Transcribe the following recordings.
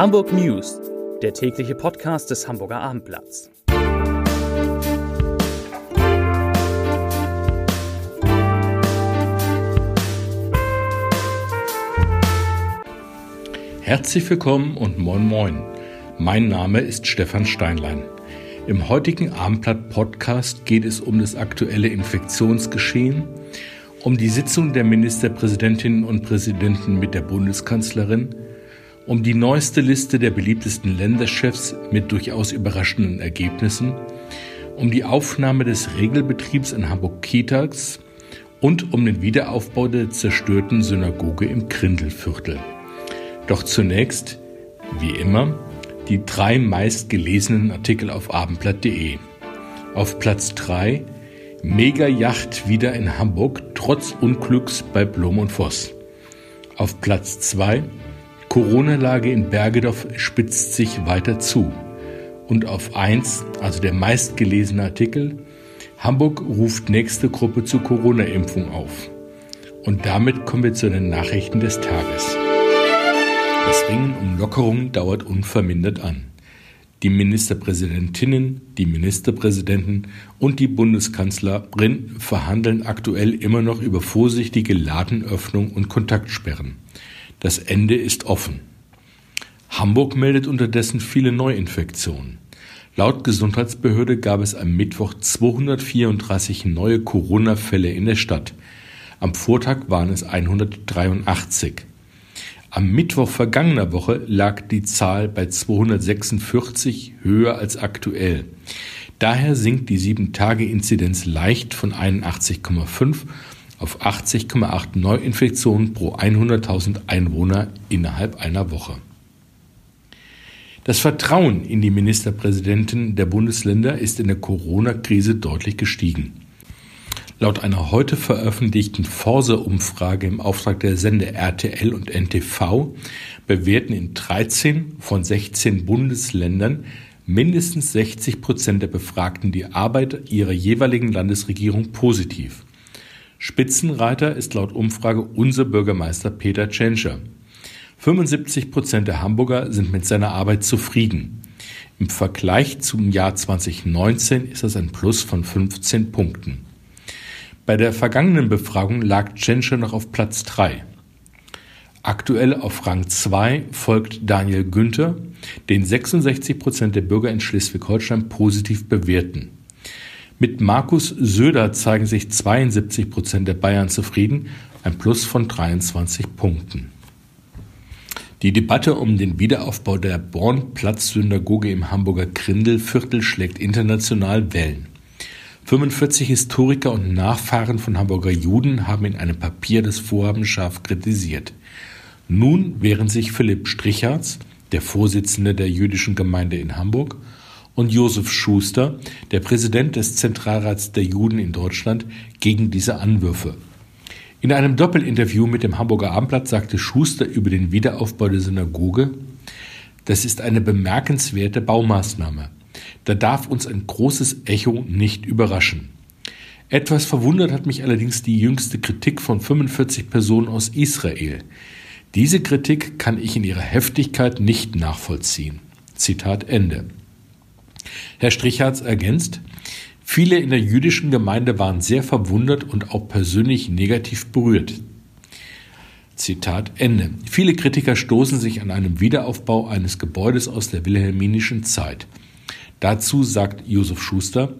Hamburg News, der tägliche Podcast des Hamburger Abendblatts. Herzlich willkommen und moin moin. Mein Name ist Stefan Steinlein. Im heutigen Abendblatt-Podcast geht es um das aktuelle Infektionsgeschehen, um die Sitzung der Ministerpräsidentinnen und Präsidenten mit der Bundeskanzlerin, um die neueste Liste der beliebtesten Länderchefs mit durchaus überraschenden Ergebnissen, um die Aufnahme des Regelbetriebs in Hamburg-Kitas und um den Wiederaufbau der zerstörten Synagoge im Grindelviertel. Doch zunächst, wie immer, die drei meistgelesenen Artikel auf abendblatt.de. Auf Platz 3 Mega-Yacht wieder in Hamburg trotz Unglücks bei Blom und Voss. Auf Platz 2 Corona-Lage in Bergedorf spitzt sich weiter zu. Und auf 1, also der meistgelesene Artikel, Hamburg ruft nächste Gruppe zur Corona-Impfung auf. Und damit kommen wir zu den Nachrichten des Tages. Das Ringen um Lockerungen dauert unvermindert an. Die Ministerpräsidentinnen, die Ministerpräsidenten und die Bundeskanzlerin verhandeln aktuell immer noch über vorsichtige Ladenöffnung und Kontaktsperren. Das Ende ist offen. Hamburg meldet unterdessen viele Neuinfektionen. Laut Gesundheitsbehörde gab es am Mittwoch 234 neue Corona-Fälle in der Stadt. Am Vortag waren es 183. Am Mittwoch vergangener Woche lag die Zahl bei 246 höher als aktuell. Daher sinkt die 7-Tage-Inzidenz leicht von 81,5 auf 80,8 Neuinfektionen pro 100.000 Einwohner innerhalb einer Woche. Das Vertrauen in die Ministerpräsidenten der Bundesländer ist in der Corona-Krise deutlich gestiegen. Laut einer heute veröffentlichten Forse-Umfrage im Auftrag der Sender RTL und NTV bewerten in 13 von 16 Bundesländern mindestens 60 Prozent der Befragten die Arbeit ihrer jeweiligen Landesregierung positiv. Spitzenreiter ist laut Umfrage unser Bürgermeister Peter Tschentscher. 75 Prozent der Hamburger sind mit seiner Arbeit zufrieden. Im Vergleich zum Jahr 2019 ist das ein Plus von 15 Punkten. Bei der vergangenen Befragung lag Tschentscher noch auf Platz 3. Aktuell auf Rang 2 folgt Daniel Günther, den 66 Prozent der Bürger in Schleswig-Holstein positiv bewerten. Mit Markus Söder zeigen sich 72 Prozent der Bayern zufrieden, ein Plus von 23 Punkten. Die Debatte um den Wiederaufbau der Bornplatz-Synagoge im Hamburger Grindelviertel schlägt international Wellen. 45 Historiker und Nachfahren von Hamburger Juden haben in einem Papier das Vorhaben scharf kritisiert. Nun wehren sich Philipp Stricherz, der Vorsitzende der jüdischen Gemeinde in Hamburg, und Josef Schuster, der Präsident des Zentralrats der Juden in Deutschland, gegen diese Anwürfe. In einem Doppelinterview mit dem Hamburger Abendblatt sagte Schuster über den Wiederaufbau der Synagoge, das ist eine bemerkenswerte Baumaßnahme. Da darf uns ein großes Echo nicht überraschen. Etwas verwundert hat mich allerdings die jüngste Kritik von 45 Personen aus Israel. Diese Kritik kann ich in ihrer Heftigkeit nicht nachvollziehen. Zitat Ende. Herr Strichhardt ergänzt, viele in der jüdischen Gemeinde waren sehr verwundert und auch persönlich negativ berührt. Zitat Ende. Viele Kritiker stoßen sich an einem Wiederaufbau eines Gebäudes aus der wilhelminischen Zeit. Dazu sagt Josef Schuster,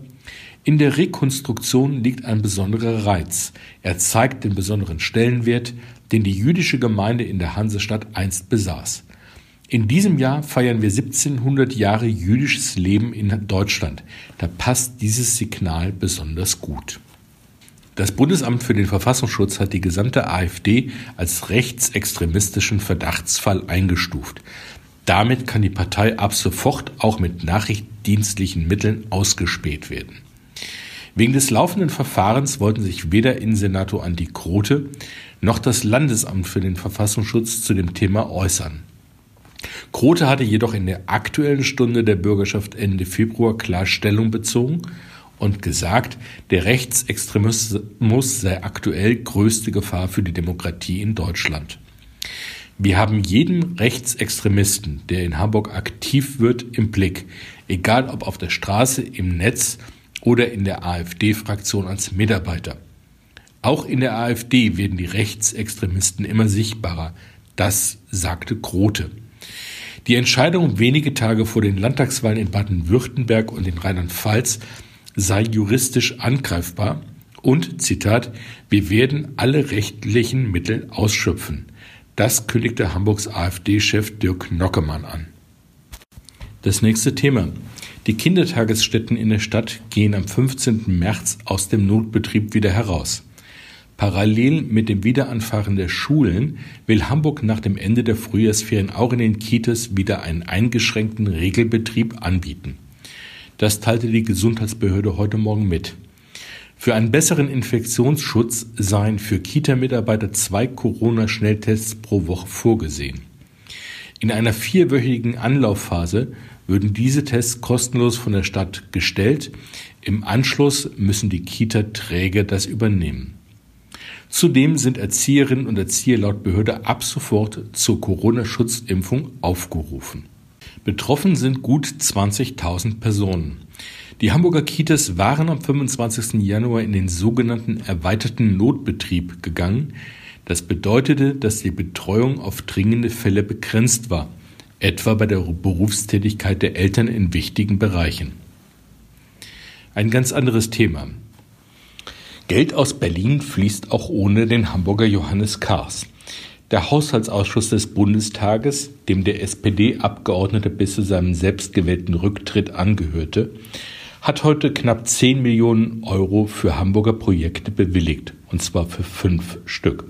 in der Rekonstruktion liegt ein besonderer Reiz. Er zeigt den besonderen Stellenwert, den die jüdische Gemeinde in der Hansestadt einst besaß. In diesem Jahr feiern wir 1700 Jahre jüdisches Leben in Deutschland. Da passt dieses Signal besonders gut. Das Bundesamt für den Verfassungsschutz hat die gesamte AfD als rechtsextremistischen Verdachtsfall eingestuft. Damit kann die Partei ab sofort auch mit nachrichtendienstlichen Mitteln ausgespäht werden. Wegen des laufenden Verfahrens wollten sich weder Innensenator Andi Grote noch das Landesamt für den Verfassungsschutz zu dem Thema äußern. Grote hatte jedoch in der aktuellen Stunde der Bürgerschaft Ende Februar klar Stellung bezogen und gesagt, der Rechtsextremismus sei aktuell größte Gefahr für die Demokratie in Deutschland. Wir haben jeden Rechtsextremisten, der in Hamburg aktiv wird, im Blick, egal ob auf der Straße, im Netz oder in der AfD-Fraktion als Mitarbeiter. Auch in der AfD werden die Rechtsextremisten immer sichtbarer. Das sagte Grote. Die Entscheidung wenige Tage vor den Landtagswahlen in Baden-Württemberg und in Rheinland-Pfalz sei juristisch angreifbar und, Zitat, wir werden alle rechtlichen Mittel ausschöpfen. Das kündigte Hamburgs AfD-Chef Dirk Nockemann an. Das nächste Thema. Die Kindertagesstätten in der Stadt gehen am 15. März aus dem Notbetrieb wieder heraus. Parallel mit dem Wiederanfahren der Schulen will Hamburg nach dem Ende der Frühjahrsferien auch in den Kitas wieder einen eingeschränkten Regelbetrieb anbieten. Das teilte die Gesundheitsbehörde heute Morgen mit. Für einen besseren Infektionsschutz seien für Kita-Mitarbeiter zwei Corona-Schnelltests pro Woche vorgesehen. In einer vierwöchigen Anlaufphase würden diese Tests kostenlos von der Stadt gestellt. Im Anschluss müssen die Kita-Träger das übernehmen. Zudem sind Erzieherinnen und Erzieher laut Behörde ab sofort zur Corona-Schutzimpfung aufgerufen. Betroffen sind gut 20.000 Personen. Die Hamburger Kitas waren am 25. Januar in den sogenannten erweiterten Notbetrieb gegangen. Das bedeutete, dass die Betreuung auf dringende Fälle begrenzt war, etwa bei der Berufstätigkeit der Eltern in wichtigen Bereichen. Ein ganz anderes Thema. Geld aus Berlin fließt auch ohne den Hamburger Johannes Kahrs. Der Haushaltsausschuss des Bundestages, dem der SPD-Abgeordnete bis zu seinem selbstgewählten Rücktritt angehörte, hat heute knapp 10 Millionen Euro für Hamburger Projekte bewilligt, und zwar für fünf Stück.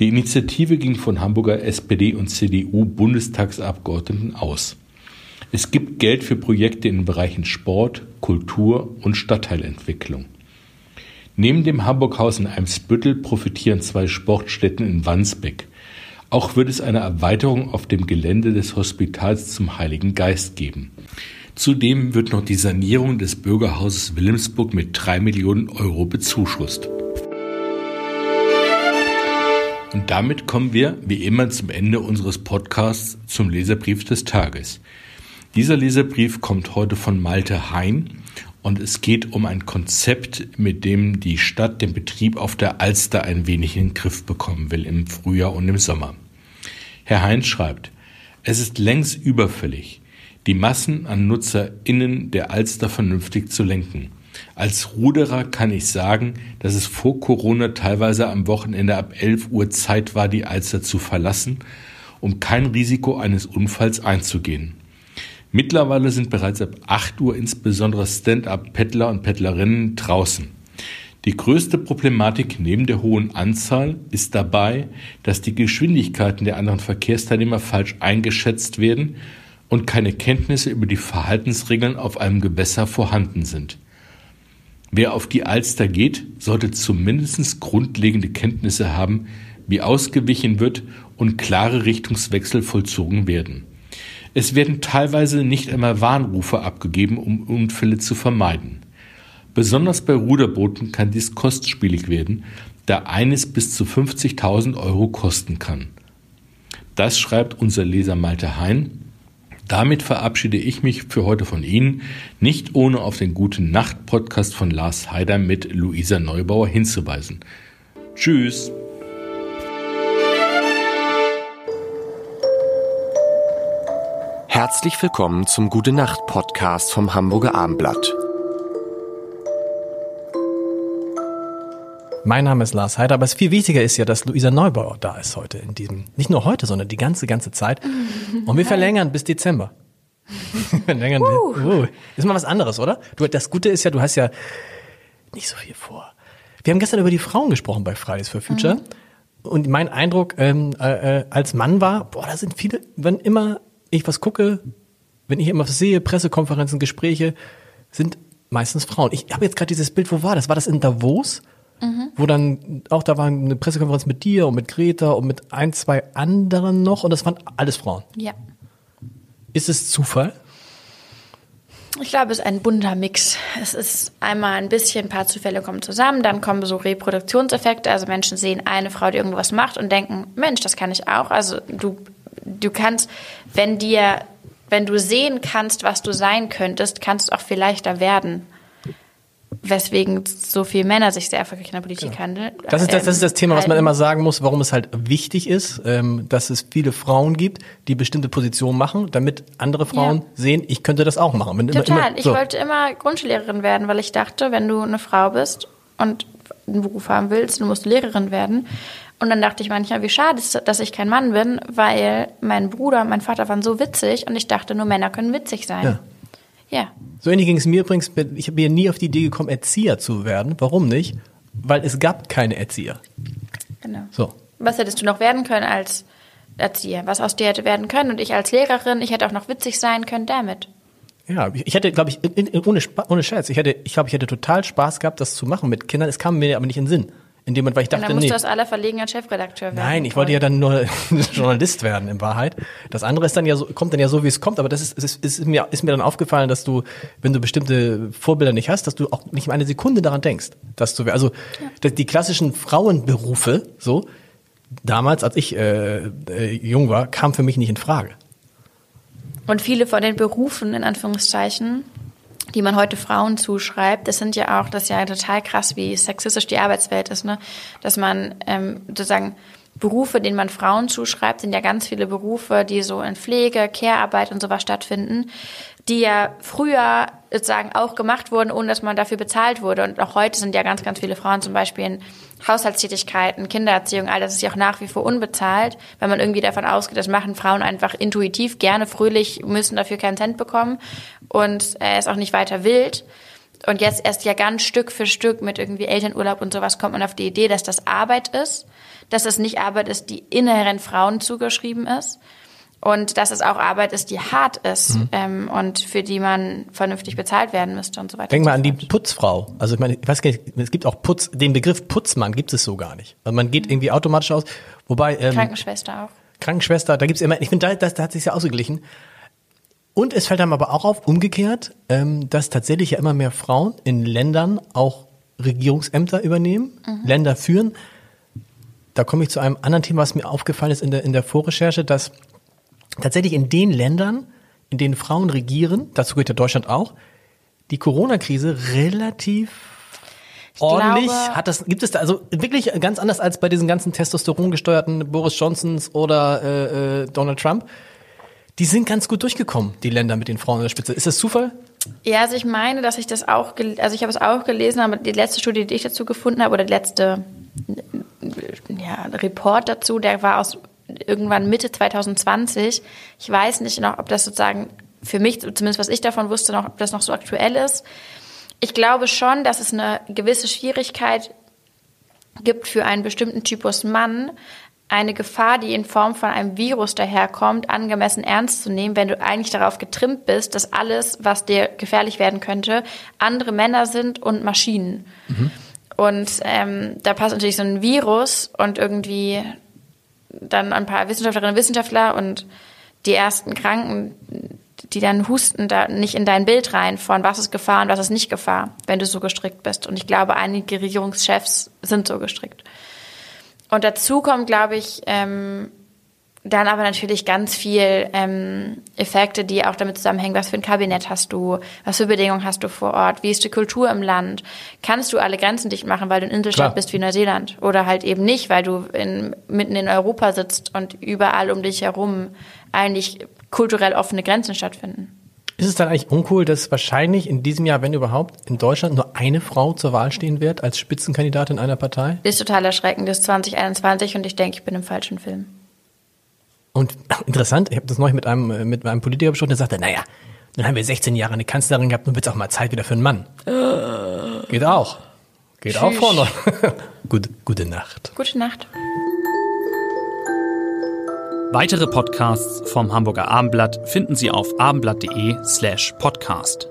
Die Initiative ging von Hamburger SPD und CDU Bundestagsabgeordneten aus. Es gibt Geld für Projekte in den Bereichen Sport, Kultur und Stadtteilentwicklung. Neben dem Hamburghaus in Eimsbüttel profitieren zwei Sportstätten in Wandsbek. Auch wird es eine Erweiterung auf dem Gelände des Hospitals zum Heiligen Geist geben. Zudem wird noch die Sanierung des Bürgerhauses Wilhelmsburg mit drei Millionen Euro bezuschusst. Und damit kommen wir, wie immer, zum Ende unseres Podcasts zum Leserbrief des Tages. Dieser Leserbrief kommt heute von Malte Hein und es geht um ein Konzept, mit dem die Stadt den Betrieb auf der Alster ein wenig in den Griff bekommen will im Frühjahr und im Sommer. Herr Hein schreibt, es ist längst überfällig, die Massen an NutzerInnen der Alster vernünftig zu lenken. Als Ruderer kann ich sagen, dass es vor Corona teilweise am Wochenende ab 11 Uhr Zeit war, die Alster zu verlassen, um kein Risiko eines Unfalls einzugehen. Mittlerweile sind bereits ab 8 Uhr insbesondere Stand-up-Paddler und Paddlerinnen draußen. Die größte Problematik neben der hohen Anzahl ist dabei, dass die Geschwindigkeiten der anderen Verkehrsteilnehmer falsch eingeschätzt werden und keine Kenntnisse über die Verhaltensregeln auf einem Gewässer vorhanden sind. Wer auf die Alster geht, sollte zumindest grundlegende Kenntnisse haben, wie ausgewichen wird und klare Richtungswechsel vollzogen werden. Es werden teilweise nicht einmal Warnrufe abgegeben, um Unfälle zu vermeiden. Besonders bei Ruderbooten kann dies kostspielig werden, da eines bis zu 50.000 Euro kosten kann. Das schreibt unser Leser Malte Hein damit verabschiede ich mich für heute von Ihnen, nicht ohne auf den Guten Nacht Podcast von Lars Heider mit Luisa Neubauer hinzuweisen. Tschüss! Herzlich willkommen zum Gute Nacht Podcast vom Hamburger Abendblatt. Mein Name ist Lars Heider, aber es viel wichtiger ist ja, dass Luisa Neubauer da ist heute in diesem, nicht nur heute, sondern die ganze, ganze Zeit. Und wir verlängern bis Dezember. verlängern uh. Uh. Ist mal was anderes, oder? Du, das Gute ist ja, du hast ja nicht so viel vor. Wir haben gestern über die Frauen gesprochen bei Fridays for Future. Mhm. Und mein Eindruck ähm, äh, äh, als Mann war, boah, da sind viele, wenn immer ich was gucke, wenn ich immer was sehe, Pressekonferenzen, Gespräche, sind meistens Frauen. Ich habe jetzt gerade dieses Bild, wo war das? War das in Davos? Mhm. Wo dann auch da war eine Pressekonferenz mit dir und mit Greta und mit ein, zwei anderen noch und das waren alles Frauen. Ja. Ist es Zufall? Ich glaube, es ist ein bunter Mix. Es ist einmal ein bisschen, ein paar Zufälle kommen zusammen, dann kommen so Reproduktionseffekte. Also Menschen sehen eine Frau, die irgendwas macht und denken, Mensch, das kann ich auch. Also du, du kannst, wenn dir, wenn du sehen kannst, was du sein könntest, kannst du auch viel leichter werden weswegen so viele Männer sich sehr erfolgreich in der Politik Genau. handeln. Das ist das, das ist das Thema, was man halten. immer sagen muss, warum es halt wichtig ist, ähm, dass es viele Frauen gibt, die bestimmte Positionen machen, damit andere Frauen Ja. sehen, ich könnte das auch machen. Wenn immer- Total. immer- Ich so. wollte immer Grundschullehrerin werden, weil ich dachte, wenn du eine Frau bist und einen Beruf haben willst, dann musst du Lehrerin werden. Und dann dachte ich manchmal, wie schade ist, dass ich kein Mann bin, weil mein Bruder und mein Vater waren so witzig und ich dachte, nur Männer können witzig sein. Ja. Ja. So ähnlich ging es mir übrigens, ich bin nie auf die Idee gekommen, Erzieher zu werden. Warum nicht? Weil es gab keine Erzieher. genau. So. Was hättest du noch werden können als Erzieher? Was aus dir hätte werden können? Und ich als Lehrerin, ich hätte auch noch witzig sein können damit. Ja, ich, hätte, glaube ich, ohne, Spa- ohne Scherz, ich hätte, ich glaube, ich hätte total Spaß gehabt, das zu machen mit Kindern. Es kam mir aber nicht in den Sinn. In dem Moment, weil ich Und dachte, dann musst nee. du aus aller Verlegenheit Chefredakteur werden. Nein, ich wollte ja dann nur Journalist werden in Wahrheit. Das andere ist dann ja so, kommt dann ja so, wie es kommt. Aber das ist, ist, ist, mir, ist mir dann aufgefallen, dass du, wenn du bestimmte Vorbilder nicht hast, dass du auch nicht mal eine Sekunde daran denkst, dass du, also dass die klassischen Frauenberufe, so damals, als ich äh, äh, jung war, kam für mich nicht in Frage. Und viele von den Berufen, in Anführungszeichen, die man heute Frauen zuschreibt, das sind ja auch, das ist ja total krass, wie sexistisch die Arbeitswelt ist, ne? Dass man ähm, sozusagen Berufe, denen man Frauen zuschreibt, sind ja ganz viele Berufe, die so in Pflege, Care-Arbeit und sowas stattfinden, die ja früher sozusagen auch gemacht wurden, ohne dass man dafür bezahlt wurde. Und auch heute sind ja ganz, ganz viele Frauen zum Beispiel in Haushaltstätigkeiten, Kindererziehung, all das ist ja auch nach wie vor unbezahlt, weil man irgendwie davon ausgeht, das machen Frauen einfach intuitiv gerne, fröhlich, müssen dafür keinen Cent bekommen und er ist auch nicht weiter wild. Und jetzt erst ja ganz Stück für Stück mit irgendwie Elternurlaub und sowas kommt man auf die Idee, dass das Arbeit ist, dass es nicht Arbeit ist, die inhärent Frauen zugeschrieben ist und dass es auch Arbeit ist, die hart ist ähm, und für die man vernünftig bezahlt werden müsste und so weiter. Denk mal an die. Putzfrau. Also ich meine, ich weiß gar nicht, es gibt auch Putz, den Begriff Putzmann gibt es so gar nicht. Also man geht irgendwie automatisch aus, wobei ähm, Krankenschwester auch. Krankenschwester, da gibt's immer, ich finde, da, das, da hat sich ja ausgeglichen. Und es fällt einem aber auch auf, umgekehrt, ähm, dass tatsächlich ja immer mehr Frauen in Ländern auch Regierungsämter übernehmen, Länder führen. Da komme ich zu einem anderen Thema, was mir aufgefallen ist in der, in der Vorrecherche, dass tatsächlich in den Ländern, in denen Frauen regieren, dazu gehört ja Deutschland auch, die Corona-Krise relativ ordentlich glaube- hat das gibt es da also wirklich ganz anders als bei diesen ganzen testosterongesteuerten Boris Johnsons oder äh, äh, Donald Trump. Die sind ganz gut durchgekommen, die Länder mit den Frauen an der Spitze. Ist das Zufall? Ja, also ich meine, dass ich das auch, also ich habe es auch gelesen, aber die letzte Studie, die ich dazu gefunden habe, oder die letzte ja, Report dazu, der war aus irgendwann Mitte 2020. Ich weiß nicht noch, ob das sozusagen für mich, zumindest was ich davon wusste, noch, ob das noch so aktuell ist. Ich glaube schon, dass es eine gewisse Schwierigkeit gibt für einen bestimmten Typus Mann, eine Gefahr, die in Form von einem Virus daherkommt, angemessen ernst zu nehmen, wenn du eigentlich darauf getrimmt bist, dass alles, was dir gefährlich werden könnte, andere Männer sind und Maschinen. Und ähm, da passt natürlich so ein Virus und irgendwie dann ein paar Wissenschaftlerinnen und Wissenschaftler und die ersten Kranken, die dann husten da nicht in dein Bild rein von was ist Gefahr und was ist nicht Gefahr, wenn du so gestrickt bist. Und ich glaube, einige Regierungschefs sind so gestrickt. Und dazu kommt, glaube ich, ähm, dann aber natürlich ganz viel ähm, Effekte, die auch damit zusammenhängen, was für ein Kabinett hast du, was für Bedingungen hast du vor Ort, wie ist die Kultur im Land, kannst du alle Grenzen dicht machen, weil du ein Inselstaat Klar. bist wie Neuseeland oder halt eben nicht, weil du in, mitten in Europa sitzt und überall um dich herum eigentlich kulturell offene Grenzen stattfinden. Ist es dann eigentlich uncool, dass wahrscheinlich in diesem Jahr, wenn überhaupt, in Deutschland nur eine Frau zur Wahl stehen wird als Spitzenkandidatin einer Partei? Ist total erschreckend, das ist 2021 und ich denke, ich bin im falschen Film. Und interessant, ich habe das neulich mit einem, äh, mit einem Politiker besprochen, der sagte, naja, dann haben wir 16 Jahre eine Kanzlerin gehabt, nun wird's auch mal Zeit wieder für einen Mann. Geht auch. Geht auch Tschüss. vorne. gute, gute Nacht. Gute Nacht. Weitere Podcasts vom Hamburger Abendblatt finden Sie auf abendblatt.de slash podcast.